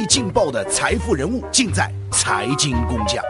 最劲爆的财富人物，尽在财经工匠。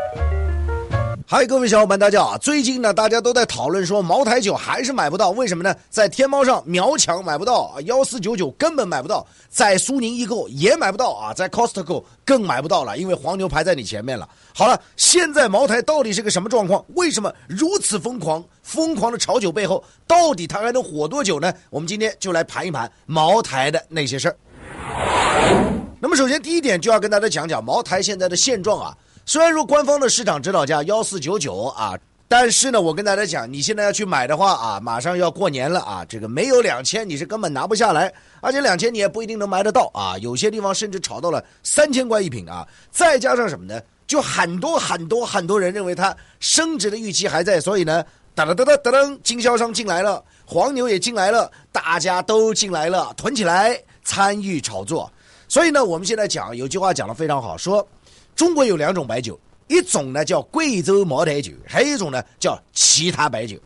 嗨，各位小伙伴，大家好！最近呢，大家都在讨论说茅台酒还是买不到，为什么呢？在天猫上秒抢买不到，幺四九九根本买不到，在苏宁易购也买不到啊，在 Costco 更买不到了，因为黄牛排在你前面了。好了，现在茅台到底是个什么状况？为什么如此疯狂？疯狂的炒酒背后，到底它还能火多久呢？我们今天就来盘一盘茅台的那些事儿。那么，首先第一点就要跟大家讲讲茅台现在的现状啊。虽然说官方的市场指导价幺四九九啊，但是呢，我跟大家讲，你现在要去买的话啊，马上要过年了啊，这个没有两千你是根本拿不下来，而且两千你也不一定能买得到啊，有些地方甚至炒到了三千块一瓶啊，再加上什么呢？就很多很多很多人认为它升值的预期还在，所以呢，哒哒哒哒噔，经销商进来了，黄牛也进来了，大家都进来了，囤起来参与炒作，所以呢，我们现在讲有句话讲的非常好，说。中国有两种白酒，一种呢叫贵州茅台酒，还有一种呢叫其他白酒。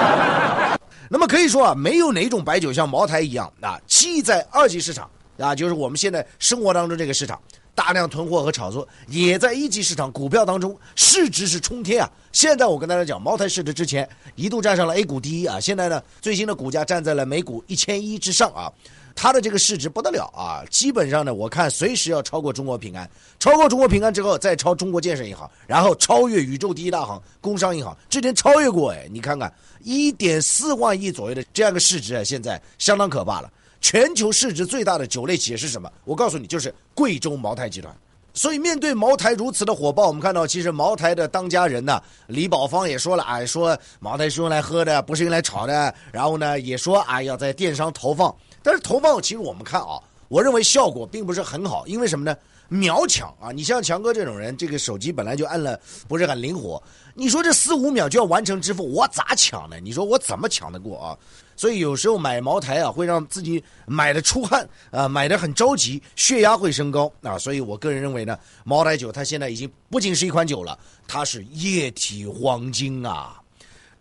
那么可以说啊，没有哪种白酒像茅台一样啊，既在二级市场啊，就是我们现在生活当中这个市场大量囤货和炒作，也在一级市场股票当中市值是冲天啊。现在我跟大家讲，茅台市值之前一度站上了 A 股第一啊，现在呢最新的股价站在了每股一千一之上啊。它的这个市值不得了啊！基本上呢，我看随时要超过中国平安，超过中国平安之后再超中国建设银行，然后超越宇宙第一大行工商银行，之前超越过哎，你看看一点四万亿左右的这样个市值啊，现在相当可怕了。全球市值最大的酒类企业是什么？我告诉你，就是贵州茅台集团。所以面对茅台如此的火爆，我们看到其实茅台的当家人呢，李宝芳也说了啊，说茅台是用来喝的，不是用来炒的。然后呢，也说啊，要在电商投放。但是投放其实我们看啊，我认为效果并不是很好，因为什么呢？秒抢啊！你像强哥这种人，这个手机本来就按了不是很灵活，你说这四五秒就要完成支付，我咋抢呢？你说我怎么抢得过啊？所以有时候买茅台啊，会让自己买的出汗啊，买的很着急，血压会升高啊。所以我个人认为呢，茅台酒它现在已经不仅是一款酒了，它是液体黄金啊。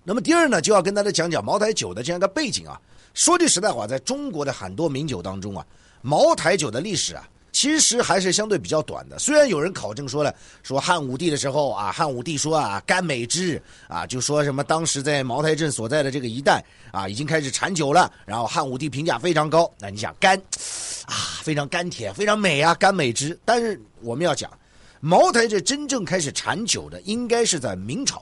那么第二呢，就要跟大家讲讲茅台酒的这样一个背景啊。说句实在话，在中国的很多名酒当中啊，茅台酒的历史啊，其实还是相对比较短的。虽然有人考证说了，说汉武帝的时候啊，汉武帝说啊，甘美之啊，就说什么当时在茅台镇所在的这个一带啊，已经开始产酒了。然后汉武帝评价非常高。那你想甘啊，非常甘甜，非常美啊，甘美之。但是我们要讲，茅台这真正开始产酒的，应该是在明朝。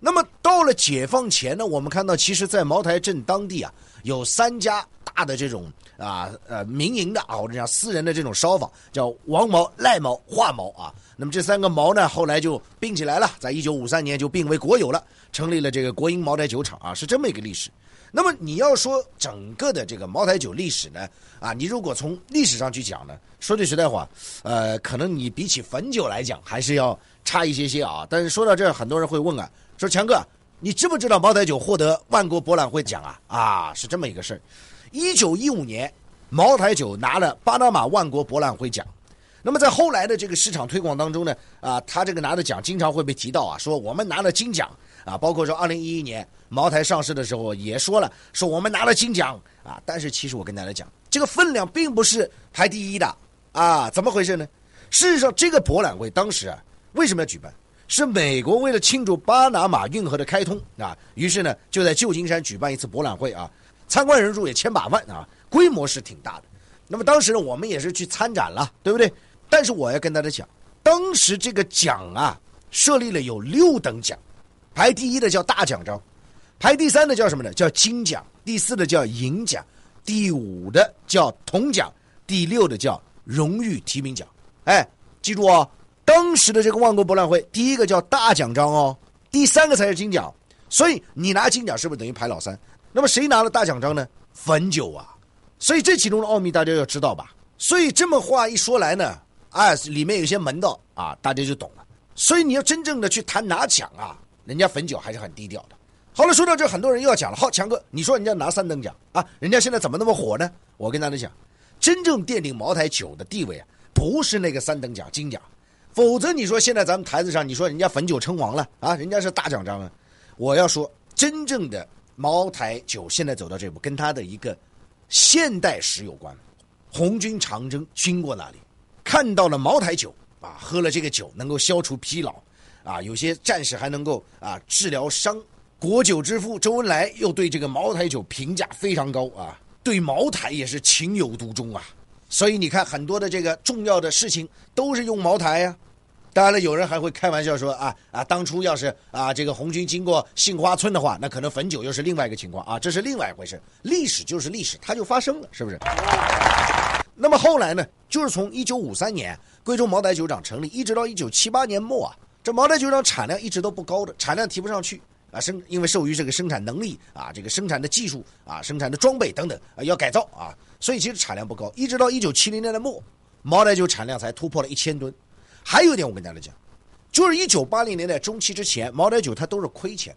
那么到了解放前呢，我们看到，其实，在茅台镇当地啊。有三家大的这种啊呃民营的啊或者讲私人的这种烧坊，叫王毛、赖毛、华毛啊。那么这三个毛呢，后来就并起来了，在一九五三年就并为国有了，成立了这个国营茅台酒厂啊，是这么一个历史。那么你要说整个的这个茅台酒历史呢，啊，你如果从历史上去讲呢，说句实在话，呃，可能你比起汾酒来讲还是要差一些些啊。但是说到这儿，很多人会问啊，说强哥。你知不知道茅台酒获得万国博览会奖啊？啊，是这么一个事儿。一九一五年，茅台酒拿了巴拿马万国博览会奖。那么在后来的这个市场推广当中呢，啊，他这个拿的奖经常会被提到啊，说我们拿了金奖啊。包括说二零一一年茅台上市的时候也说了，说我们拿了金奖啊。但是其实我跟大家讲，这个分量并不是排第一的啊。怎么回事呢？事实上，这个博览会当时啊，为什么要举办？是美国为了庆祝巴拿马运河的开通啊，于是呢就在旧金山举办一次博览会啊，参观人数也千把万啊，规模是挺大的。那么当时呢，我们也是去参展了，对不对？但是我要跟大家讲，当时这个奖啊，设立了有六等奖，排第一的叫大奖章，排第三的叫什么呢？叫金奖，第四的叫银奖，第五的叫铜奖，第六的叫荣誉提名奖。哎，记住哦。当时的这个万国博览会，第一个叫大奖章哦，第三个才是金奖，所以你拿金奖是不是等于排老三？那么谁拿了大奖章呢？汾酒啊，所以这其中的奥秘大家要知道吧？所以这么话一说来呢，哎，里面有些门道啊，大家就懂了。所以你要真正的去谈拿奖啊，人家汾酒还是很低调的。好了，说到这，很多人又要讲了。好，强哥，你说人家拿三等奖啊，人家现在怎么那么火呢？我跟大家讲，真正奠定茅台酒的地位啊，不是那个三等奖金奖。否则你说现在咱们台子上，你说人家汾酒称王了啊，人家是大奖章啊。我要说，真正的茅台酒现在走到这步，跟它的一个现代史有关。红军长征经过那里，看到了茅台酒啊，喝了这个酒能够消除疲劳，啊，有些战士还能够啊治疗伤。国酒之父周恩来又对这个茅台酒评价非常高啊，对茅台也是情有独钟啊。所以你看，很多的这个重要的事情都是用茅台呀。当然了，有人还会开玩笑说啊啊，当初要是啊这个红军经过杏花村的话，那可能汾酒又是另外一个情况啊，这是另外一回事。历史就是历史，它就发生了，是不是？那么后来呢，就是从一九五三年贵州茅台酒厂成立，一直到一九七八年末啊，这茅台酒厂产量一直都不高的，产量提不上去啊，生因为受于这个生产能力啊，这个生产的技术啊，生产的装备等等啊要改造啊，所以其实产量不高。一直到一九七零年的末，茅台酒产量才突破了一千吨。还有一点，我跟大家讲，就是一九八零年代中期之前，茅台酒它都是亏钱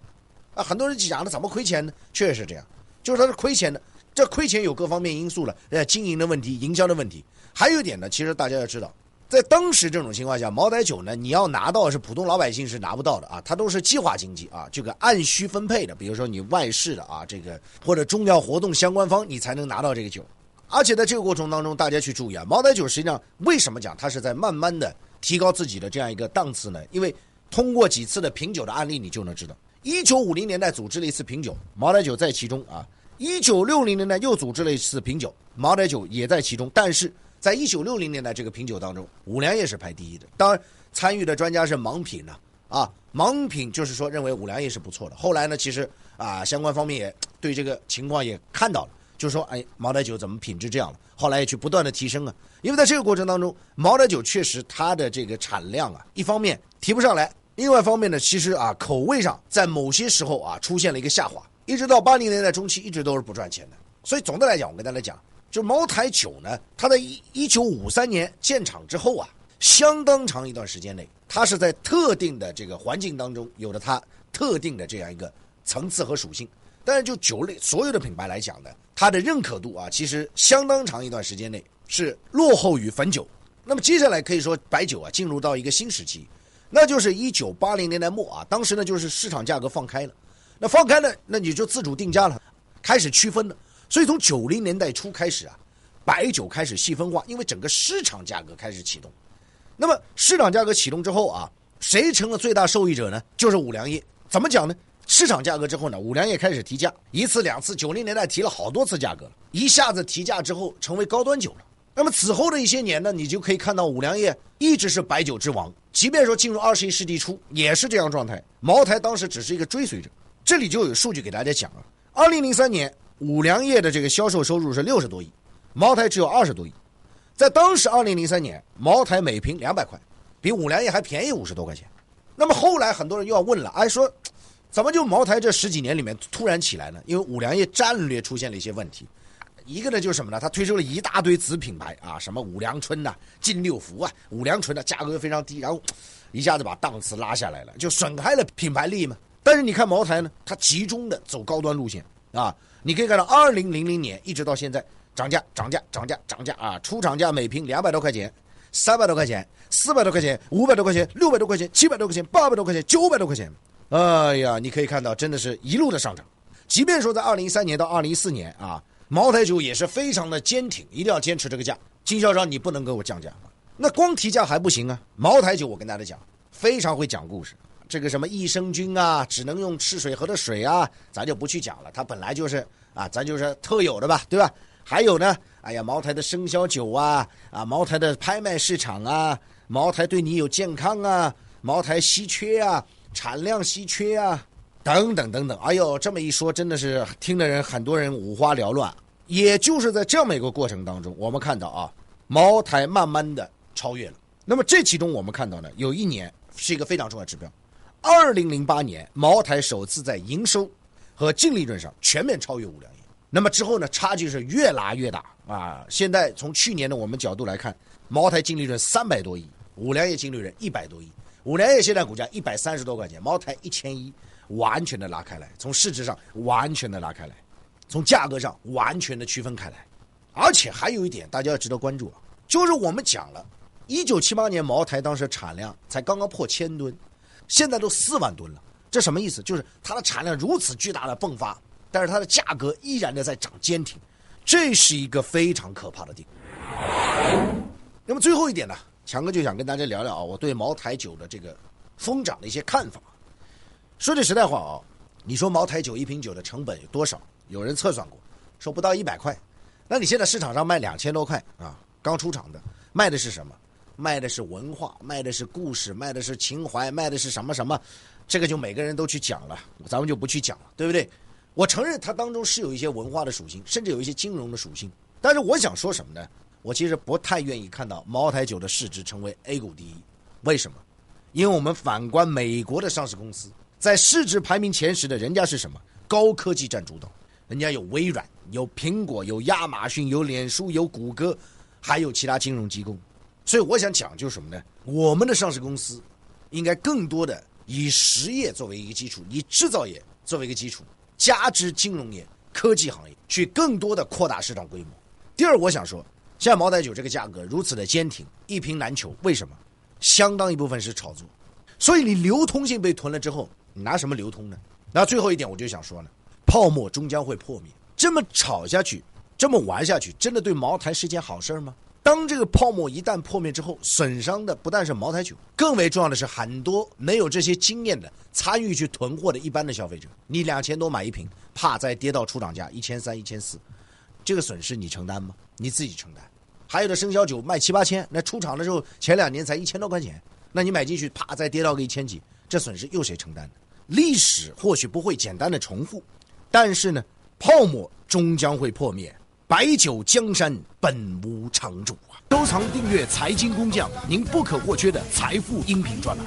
的，啊，很多人讲了怎么亏钱呢？确实是这样，就是它是亏钱的。这亏钱有各方面因素了，呃，经营的问题、营销的问题。还有一点呢，其实大家要知道，在当时这种情况下，茅台酒呢，你要拿到是普通老百姓是拿不到的啊，它都是计划经济啊，这个按需分配的。比如说你外事的啊，这个或者重要活动相关方，你才能拿到这个酒。而且在这个过程当中，大家去注意啊，茅台酒实际上为什么讲它是在慢慢的。提高自己的这样一个档次呢？因为通过几次的品酒的案例，你就能知道，一九五零年代组织了一次品酒，茅台酒在其中啊。一九六零年代又组织了一次品酒，茅台酒也在其中。但是在一九六零年代这个品酒当中，五粮液是排第一的。当然，参与的专家是盲品呢，啊，盲品就是说认为五粮液是不错的。后来呢，其实啊，相关方面也对这个情况也看到了。就说哎，茅台酒怎么品质这样了？后来也去不断的提升啊，因为在这个过程当中，茅台酒确实它的这个产量啊，一方面提不上来，另外一方面呢，其实啊口味上在某些时候啊出现了一个下滑，一直到八零年代中期一直都是不赚钱的。所以总的来讲，我跟大家讲，就茅台酒呢，它在一一九五三年建厂之后啊，相当长一段时间内，它是在特定的这个环境当中有着它特定的这样一个层次和属性。但是就酒类所有的品牌来讲呢，它的认可度啊，其实相当长一段时间内是落后于汾酒。那么接下来可以说白酒啊进入到一个新时期，那就是一九八零年代末啊，当时呢就是市场价格放开了，那放开了，那你就自主定价了，开始区分了。所以从九零年代初开始啊，白酒开始细分化，因为整个市场价格开始启动。那么市场价格启动之后啊，谁成了最大受益者呢？就是五粮液。怎么讲呢？市场价格之后呢，五粮液开始提价，一次两次，九零年代提了好多次价格了，一下子提价之后成为高端酒了。那么此后的一些年呢，你就可以看到五粮液一直是白酒之王，即便说进入二十一世纪初也是这样状态。茅台当时只是一个追随者。这里就有数据给大家讲啊，二零零三年五粮液的这个销售收入是六十多亿，茅台只有二十多亿。在当时二零零三年，茅台每瓶两百块，比五粮液还便宜五十多块钱。那么后来很多人又要问了，哎说。怎么就茅台这十几年里面突然起来呢？因为五粮液战略出现了一些问题，一个呢就是什么呢？它推出了一大堆子品牌啊，什么五粮春呐、金六福啊，五粮醇的价格非常低，然后一下子把档次拉下来了，就损害了品牌利益嘛。但是你看茅台呢，它集中的走高端路线啊，你可以看到二零零零年一直到现在涨价、涨价、涨价、涨价啊，出厂价每瓶两百多块钱、三百多块钱、四百多块钱、五百多块钱、六百多块钱、七百多块钱、八百多块钱、九百多块钱。哎呀，你可以看到，真的是一路的上涨。即便说在二零一三年到二零一四年啊，茅台酒也是非常的坚挺，一定要坚持这个价。经销商你不能给我降价，那光提价还不行啊。茅台酒我跟大家讲，非常会讲故事。这个什么益生菌啊，只能用赤水河的水啊，咱就不去讲了。它本来就是啊，咱就是特有的吧，对吧？还有呢，哎呀，茅台的生肖酒啊，啊，茅台的拍卖市场啊，茅台对你有健康啊，茅台稀缺啊。产量稀缺啊，等等等等，哎呦，这么一说，真的是听的人很多人五花缭乱。也就是在这么一个过程当中，我们看到啊，茅台慢慢的超越了。那么这其中我们看到呢，有一年是一个非常重要的指标，二零零八年，茅台首次在营收和净利润上全面超越五粮液。那么之后呢，差距是越拉越大啊。现在从去年的我们角度来看，茅台净利润三百多亿，五粮液净利润一百多亿。五粮液现在股价一百三十多块钱，茅台一千一，完全的拉开来，从市值上完全的拉开来，从价格上完全的区分开来，而且还有一点大家要值得关注啊，就是我们讲了，一九七八年茅台当时产量才刚刚破千吨，现在都四万吨了，这什么意思？就是它的产量如此巨大的迸发，但是它的价格依然的在涨坚挺，这是一个非常可怕的地。那么最后一点呢，强哥就想跟大家聊聊啊，我对茅台酒的这个疯涨的一些看法。说句实在话啊，你说茅台酒一瓶酒的成本有多少？有人测算过，说不到一百块。那你现在市场上卖两千多块啊，刚出厂的，卖的是什么？卖的是文化，卖的是故事，卖的是情怀，卖的是什么什么？这个就每个人都去讲了，咱们就不去讲了，对不对？我承认它当中是有一些文化的属性，甚至有一些金融的属性。但是我想说什么呢？我其实不太愿意看到茅台酒的市值成为 A 股第一，为什么？因为我们反观美国的上市公司，在市值排名前十的，人家是什么？高科技占主导，人家有微软、有苹果、有亚马逊、有脸书、有谷歌，还有其他金融机构。所以我想讲就是什么呢？我们的上市公司应该更多的以实业作为一个基础，以制造业作为一个基础，加之金融业、科技行业，去更多的扩大市场规模。第二，我想说。像茅台酒这个价格如此的坚挺，一瓶难求，为什么？相当一部分是炒作，所以你流通性被囤了之后，你拿什么流通呢？那最后一点我就想说呢，泡沫终将会破灭。这么炒下去，这么玩下去，真的对茅台是件好事吗？当这个泡沫一旦破灭之后，损伤的不但是茅台酒，更为重要的是很多没有这些经验的参与去囤货的一般的消费者。你两千多买一瓶，怕再跌到出厂价一千三、一千四。这个损失你承担吗？你自己承担。还有的生肖酒卖七八千，那出厂的时候前两年才一千多块钱，那你买进去，啪再跌到个一千几，这损失又谁承担呢？历史或许不会简单的重复，但是呢，泡沫终将会破灭。白酒江山本无常主啊！收藏订阅财经工匠，您不可或缺的财富音频专栏。